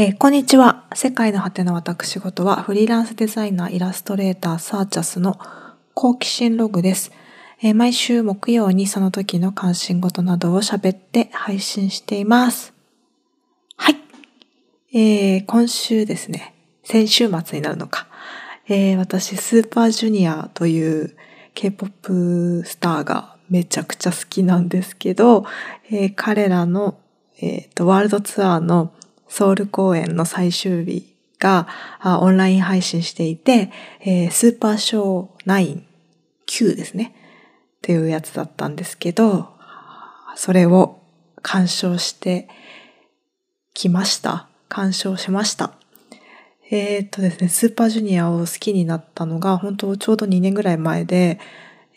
えーこんにちは。世界の果ての私事はフリーランスデザイナー、イラストレーター、サーチャスの好奇心ログです。えー毎週木曜にその時の関心事などを喋って配信しています。はい。えー今週ですね、先週末になるのか。えー私、スーパージュニアという K-POP スターがめちゃくちゃ好きなんですけど、えー彼らの、えーとワールドツアーのソウル公演の最終日がオンライン配信していて、えースーパーショー99ですね。っていうやつだったんですけど、それを鑑賞してきました。鑑賞しました。えーっとですね、スーパージュニアを好きになったのが、本当ちょうど2年ぐらい前で、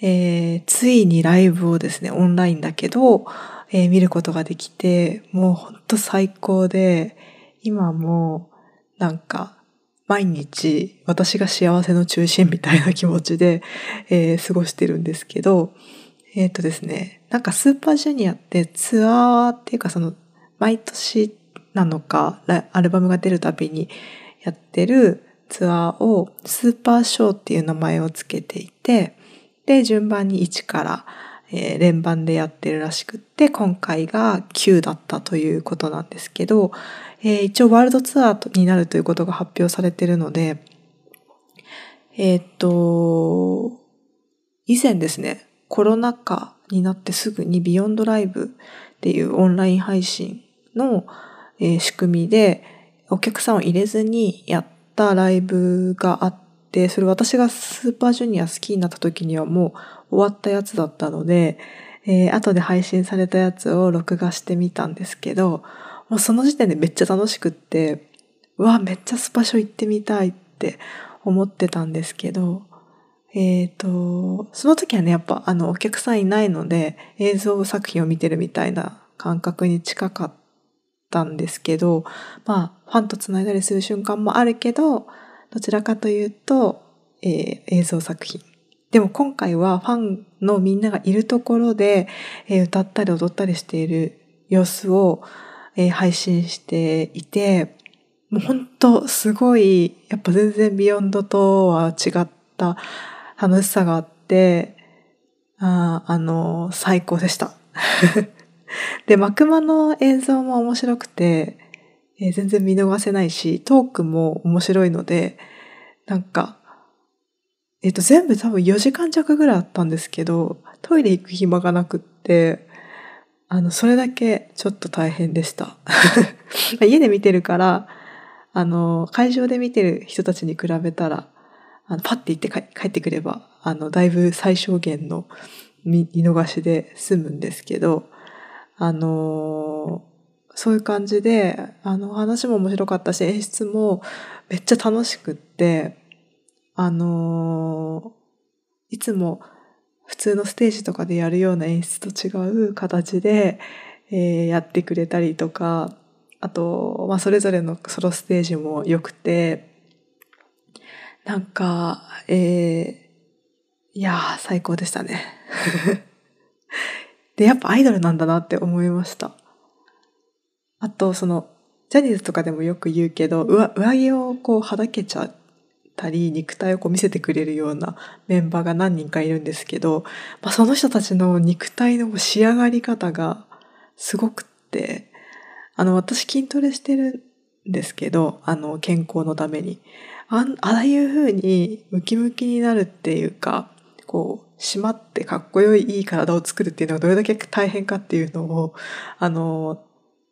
えーついにライブをですね、オンラインだけど、えー見ることができて、もう本当最高で、今もなんか毎日私が幸せの中心みたいな気持ちで、えー過ごしてるんですけど、えーっとですね、なんかスーパージュニアってツアーっていうかその毎年なのか、アルバムが出るたびにやってるツアーをスーパーショーっていう名前をつけていて、で、順番に1から、えー連番でやってるらしくって、今回が9だったということなんですけど、えー一応ワールドツアーになるということが発表されてるので、えーっと、以前ですね、コロナ禍になってすぐにビヨンドライブっていうオンライン配信の、えー仕組みでお客さんを入れずにやったライブがあって、それ私がスーパージュニア好きになった時にはもう終わったやつだったので、えー後で配信されたやつを録画してみたんですけど、もうその時点でめっちゃ楽しくって、うわ、めっちゃスパショ行ってみたいって思ってたんですけど、えっ、と、その時はね、やっぱあのお客さんいないので映像作品を見てるみたいな感覚に近かったんですけど、まあ、ファンと繋いだりする瞬間もあるけど、どちらかというと、えー映像作品。でも今回はファンのみんながいるところで、えー歌ったり踊ったりしている様子を、えー配信していて、もう本当すごい、やっぱ全然ビヨンドとは違った楽しさがあって、ああの、最高でした。で、マクマの映像も面白くて、えー全然見逃せないし、トークも面白いので、なんか、えっ、と、全部多分4時間弱ぐらいあったんですけど、トイレ行く暇がなくって、あの、それだけちょっと大変でした。家で見てるから、あの、会場で見てる人たちに比べたら、あのパッて行って帰ってくれば、あの、だいぶ最小限の見見逃しで済むんですけど、あのそういう感じで、あの、話も面白かったし、演出もめっちゃ楽しくって、あのいつも普通のステージとかでやるような演出と違う形で、えーやってくれたりとか、あと、まあ、それぞれのソロステージも良くて、なんか、えーいやー、最高でしたね。で、やっぱアイドルなんだなって思いました。あと、その、ジャニーズとかでもよく言うけど、上上着をこうはだけちゃったり、肉体をこう見せてくれるようなメンバーが何人かいるんですけど、まあ、その人たちの肉体の仕上がり方がすごくって、あの、私筋トレしてるんですけど、あの、健康のために。あああいう風にムキムキになるっていうか、こう、締まってかっこよいいい体を作るっていうのがどれだけ大変かっていうのを、あの、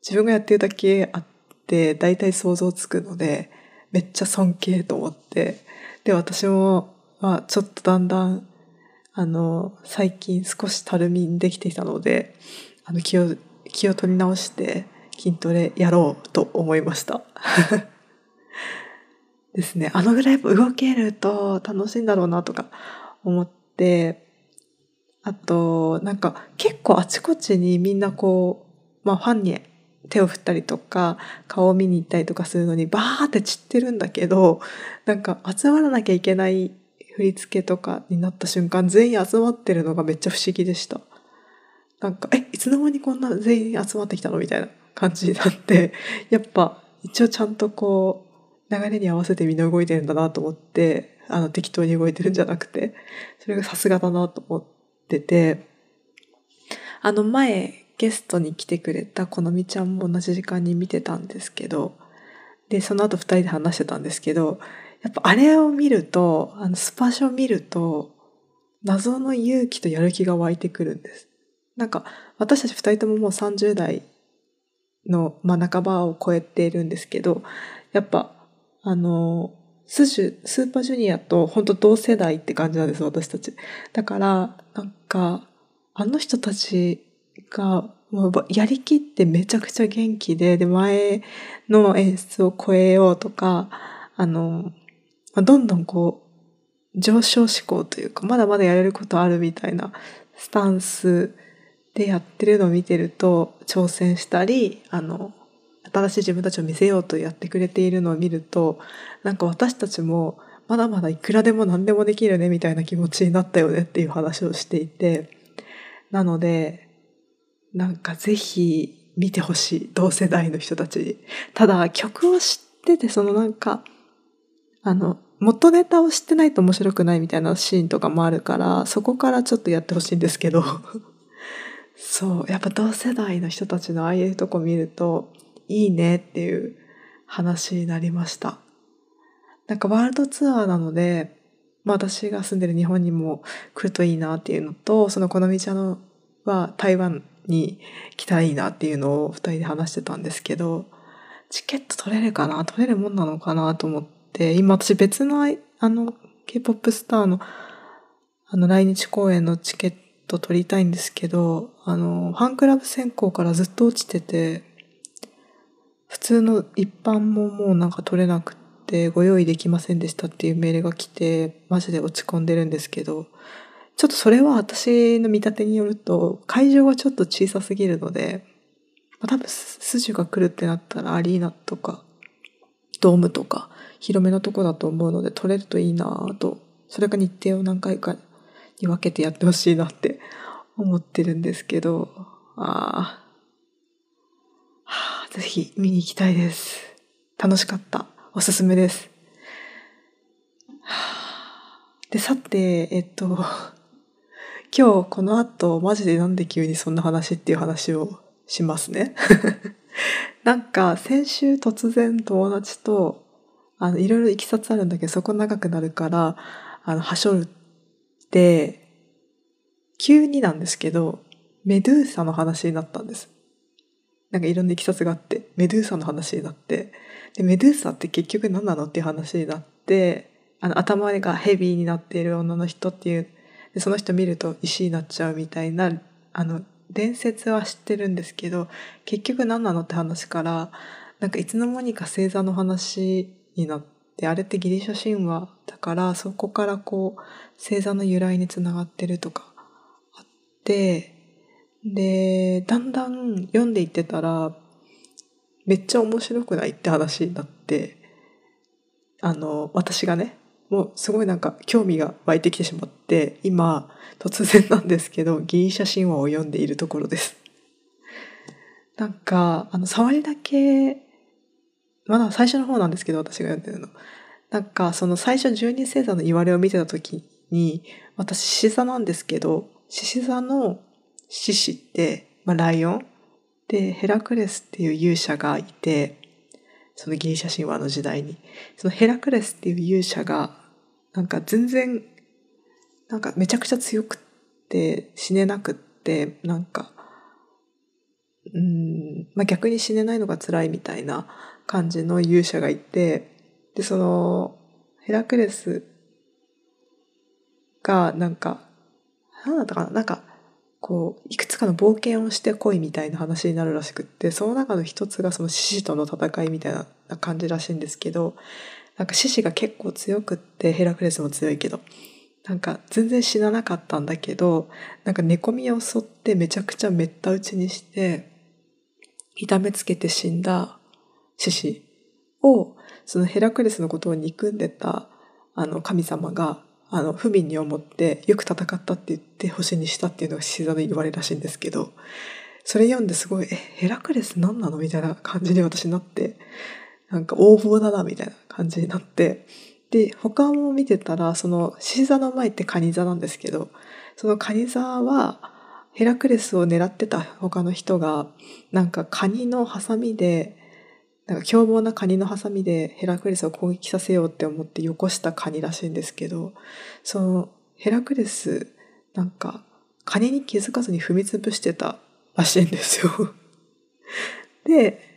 自分がやってるだけあって、大体想像つくので、めっちゃ尊敬と思って。で、私も、まあ、ちょっとだんだん、あの、最近少したるみにできてきたので、あの、気を、気を取り直して筋トレやろうと思いました。ですね。あのぐらい動けると楽しいんだろうなとか思って、あと、なんか結構あちこちにみんなこう、まあファンに手を振ったりとか、顔を見に行ったりとかするのにバーって散ってるんだけど、なんか集まらなきゃいけない振り付けとかになった瞬間、全員集まってるのがめっちゃ不思議でした。なんか、え、いつの間にこんな全員集まってきたのみたいな感じになって、やっぱ一応ちゃんとこう流れに合わせてみんな動いてるんだなと思ってあの適当に動いてるんじゃなくてそれがさすがだなと思っててあの前ゲストに来てくれたこのみちゃんも同じ時間に見てたんですけどでその後二人で話してたんですけどやっぱあれを見るとあのスパショ見ると謎の勇気とやる気が湧いてくるんです。なんか私たち二人とももう30代の、まあ、半ばを超えているんですけどやっぱあのスジュスーパージュニアと本当同世代って感じなんです私たち。だからなんかあの人たちがもうやりきってめちゃくちゃ元気でで前の演出を超えようとかあのどんどんこう上昇志向というかまだまだやれることあるみたいなスタンスでやってるのを見てると挑戦したりあの新しい自分たちを見せようとやってくれているのを見るとなんか私たちもまだまだいくらでも何でもできるねみたいな気持ちになったよねっていう話をしていてなのでなんかぜひ見てほしい同世代の人たち。にただ曲を知っててそのなんかあの元ネタを知ってないと面白くないみたいなシーンとかもあるからそこからちょっとやってほしいんですけど。そうやっぱ同世代の人たちのああいうとこ見るといいねっていう話になりました。なんかワールドツアーなので、まあ、私が住んでる日本にも来るといいなっていうのとその好みちゃんは台湾に来たいなっていうのを2人で話してたんですけどチケット取れるかな？取れるもんなのかなと思って今私別のあの K-POP スターのあの来日公演のチケット取りたいんですけどあのファンクラブ選考からずっと落ちてて普通の一般ももうなんか取れなくてご用意できませんでしたっていうメールが来てマジで落ち込んでるんですけどちょっとそれは私の見立てによると、会場がちょっと小さすぎるので、まあ、多分筋が来るってなったらアリーナとか、ドームとか、広めのとこだと思うので取れるといいなと、それか日程を何回かに分けてやってほしいなって思ってるんですけど、ああ、はあ、ぜひ見に行きたいです。楽しかった。おすすめです。で、さて、えっと、今日この後マジでなんで急にそんな話っていう話をしますね。なんか先週突然友達とあのいろいろいきさつあるんだけどそこ長くなるからあのはしょるって急になんですけどメドゥーサの話になったんです。なんかいろんないきさつがあってメドゥーサの話になってでメドゥーサって結局何なのっていう話になってあの頭がヘビーになっている女の人っていうでその人見ると石になっちゃうみたいなあの伝説は知ってるんですけど結局何なのって話からなんかいつの間にか星座の話になってあれってギリシャ神話だからそこからこう星座の由来につながってるとかあってでだんだん読んでいってたらめっちゃ面白くないって話になってあの私がねもうすごいなんか興味が湧いてきてしまって今突然なんですけどギリシャ神話を読んでいるところです。なんかあの触りだけまだ最初の方なんですけど私が読んでるの。なんかその最初十二星座の言われを見てた時に私獅子座なんですけど獅子座の獅子って、まあ、ライオン？でヘラクレスっていう勇者がいてそのギリシャ神話の時代にそのヘラクレスっていう勇者がなんか全然なんかめちゃくちゃ強くって死ねなくってなんかうん、まあ、逆に死ねないのが辛いみたいな感じの勇者がいてでそのヘラクレスがなんか何だったかななんかこういくつかの冒険をしてこいみたいな話になるらしくってその中の一つがその獅子との戦いみたいな感じらしいんですけどなんか獅子が結構強くってヘラクレスも強いけどなんか全然死ななかったんだけどなんか寝込みを襲ってめちゃくちゃめった打ちにして痛めつけて死んだ獅子をそのヘラクレスのことを憎んでたあの神様があの不憫に思ってよく戦ったって言って星にしたっていうのが獅子座の言われるらしいんですけどそれ読んですごい「えヘラクレス何なの?」みたいな感じに私になってなんか横暴だなみたいな感じになってで他も見てたらその獅子座の前って蟹座なんですけどその蟹座はヘラクレスを狙ってた他の人がなんかカニのハサミでなんか凶暴なカニのハサミでヘラクレスを攻撃させようって思ってよこしたカニらしいんですけどそのヘラクレスなんかカニに気づかずに踏み潰してたらしいんですよ。で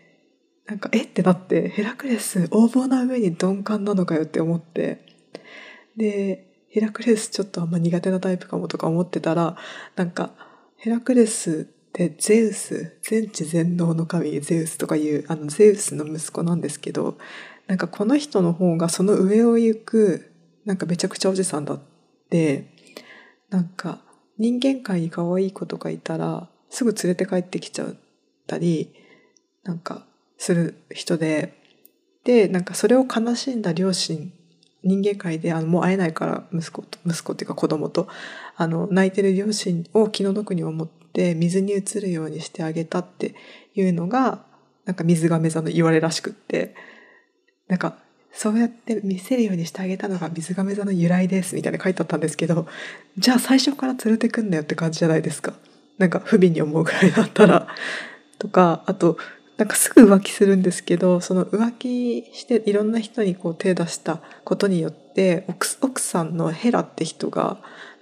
なんかえ？ってなってヘラクレス横暴な上に鈍感なのかよって思って。でヘラクレスちょっとあんま苦手なタイプかもとか思ってたらなんかヘラクレスってゼウス全知全能の神ゼウスとかいうあのゼウスの息子なんですけどなんかこの人の方がその上を行くなんかめちゃくちゃおじさんだってなんか人間界に可愛い子とかいたらすぐ連れて帰ってきちゃったりなんかする人ででなんかそれを悲しんだ両親人間界であのもう会えないから息子と息子っていうか子供とあの泣いてる両親を気の毒に思って水に移るようにしてあげたっていうのがなんか水亀座の言われらしくって。なんかそうやって見せるようにしてあげたのが水亀座の由来ですみたいな書いてあったんですけどじゃあ最初から連れてくんなよって感じじゃないですか。なんか不憫に思うぐらいだったら。とかあとなんかすぐ浮気するんですけどその浮気していろんな人にこう手出したことによって奥さんのヘラって人が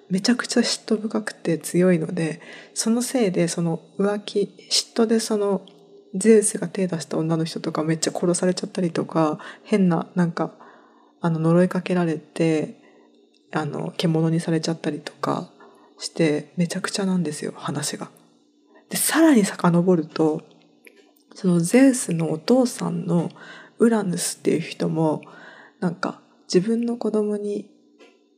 めちゃくちゃ嫉妬深くて強いのでそのせいでその浮気嫉妬でそのゼウスが手出した女の人とかめっちゃ殺されちゃったりとか変ななんかあの呪いかけられてあの獣にされちゃったりとかしてめちゃくちゃなんですよ話が。でさらに遡るとそのゼウスのお父さんのウラヌスっていう人もなんか自分の子供に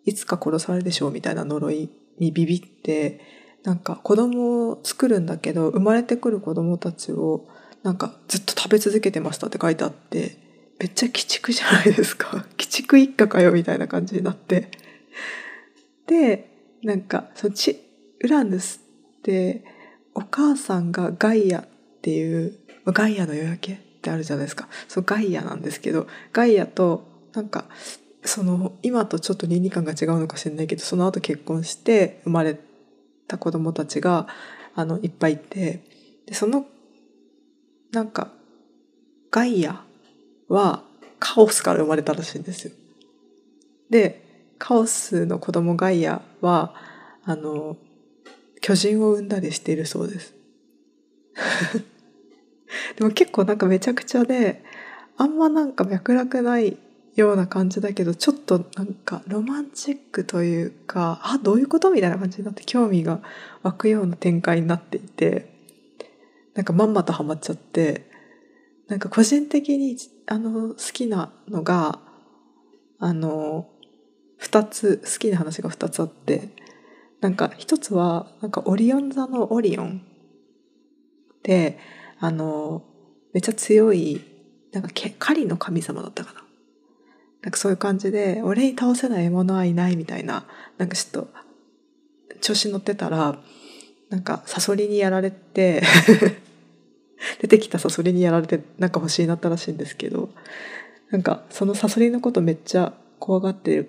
いつか殺されるでしょうみたいな呪いにビビってなんか子供を作るんだけど生まれてくる子供たちをなんかずっと食べ続けてましたって書いてあってめっちゃ鬼畜じゃないですか。鬼畜一家かよみたいな感じになって。でなんかそっちウラヌスってお母さんがガイアっていうガイアの夜明けってあるじゃないですかそうガイアなんですけどガイアとなんかその今とちょっと倫理観が違うのかしれないけどその後結婚して生まれた子供たちがあのいっぱいいてでそのなんかガイアはカオスから生まれたらしいんですよ。でカオスの子供ガイアはあの巨人を産んだりしているそうです。でも結構なんかめちゃくちゃであんまなんか脈絡ないような感じだけどちょっとなんかロマンチックというかあどういうことみたいな感じになって興味が湧くような展開になっていてなんかまんまとハマっちゃってなんか個人的にあの好きなのがあの2つ好きな話が2つあってなんか1つはなんかオリオン座のオリオンであのめっちゃ強いなんか狩りの神様だったかな。なんかそういう感じで俺に倒せない獲物はいないみたいななんかちょっと調子乗ってたらなんかサソリにやられて 出てきたサソリにやられてなんか欲しいなったらしいんですけどなんかそのサソリのことめっちゃ怖がって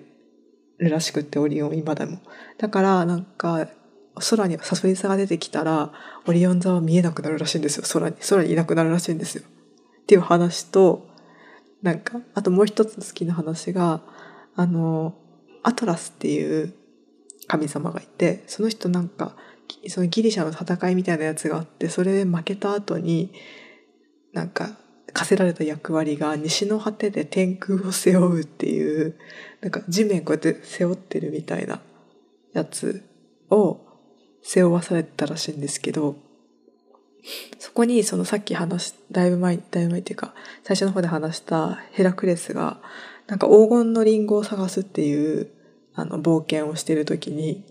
るらしくってオリオン今でも。だからなんか空にサソリ座が出てきたらオリオン座は見えなくなるらしいんですよ。空に空にいなくなるらしいんですよ。っていう話となんかあともう一つ好きな話があのアトラスっていう神様がいてその人なんかそのギリシャの戦いみたいなやつがあってそれで負けた後になんか課せられた役割が西の果てで天空を背負うっていうなんか地面こうやって背負ってるみたいなやつを背負わされたらしいんですけどそこにそのさっき話だいぶ前だいぶ前っていうか最初の方で話したヘラクレスがなんか黄金のリンゴを探すっていうあの冒険をしてる時に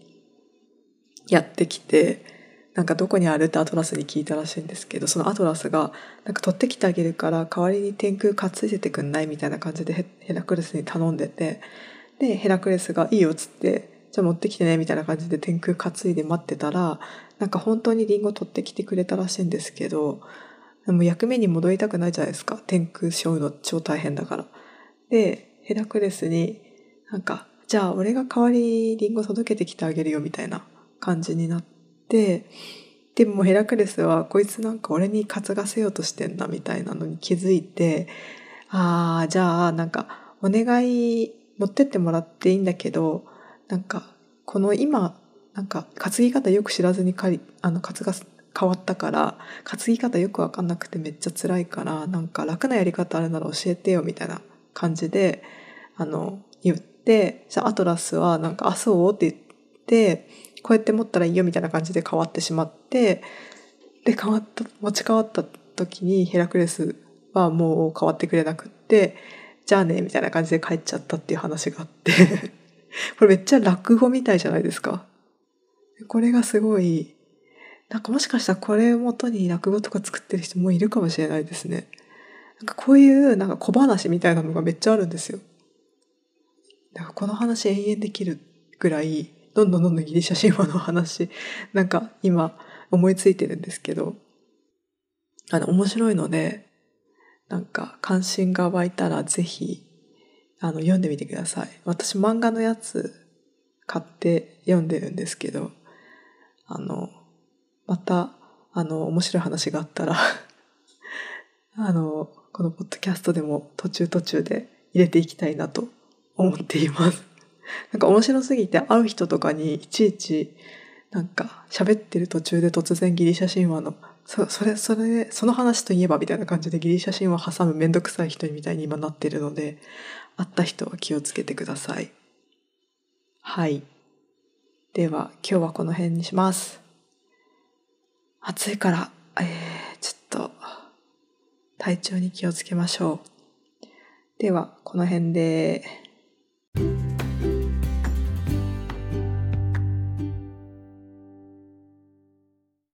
やってきてなんかどこにあるってアトラスに聞いたらしいんですけどそのアトラスがなんか取ってきてあげるから代わりに天空担いでてくんないみたいな感じでヘラクレスに頼んでてでヘラクレスがいいよっつってじゃあ持ってきてねみたいな感じで天空担いで待ってたらなんか本当にリンゴ取ってきてくれたらしいんですけどでも役目に戻りたくないじゃないですか。天空ショーの超大変だから。で、ヘラクレスになんか、じゃあ俺が代わりにリンゴ届けてきてあげるよみたいな感じになって、でもヘラクレスはこいつなんか俺に担がせようとしてんだみたいなのに気づいて、ああ、じゃあなんかお願い持ってってもらっていいんだけど、なんかこの今、なんか担ぎ方よく知らずにかりあの担が変わったから担ぎ方よく分かんなくてめっちゃ辛いからなんか楽なやり方あるなら教えてよみたいな感じであの言ってじゃあアトラスはなんか「あそう?」って言ってこうやって持ったらいいよみたいな感じで変わってしまってで変わった持ち変わった時にヘラクレスはもう変わってくれなくってじゃあねみたいな感じで帰っちゃったっていう話があって これめっちゃ落語みたいじゃないですか。これがすごいなんかもしかしたらこれをもとに落語とか作ってる人もいるかもしれないですね。なんかこういうなんか小話みたいなのがめっちゃあるんですよ。だからこの話延々できるぐらいどんどんどんどんギリシャ神話の話なんか今思いついてるんですけどあの面白いのでなんか関心が湧いたらぜひあの読んでみてください。私漫画のやつ買って読んでるんですけどあのまたあの面白い話があったら あのこのポッドキャストでも途中途中で入れていきたいなと思っています。なんか面白すぎて会う人とかにいちいちなんか喋ってる途中で突然ギリシャ神話のそそれそれその話といえばみたいな感じでギリシャ神話挟むめんどくさい人みたいに今なってるので会った人は気をつけてください。はい。では今日はこの辺にします。暑いからえー、ちょっと体調に気をつけましょう。ではこの辺で。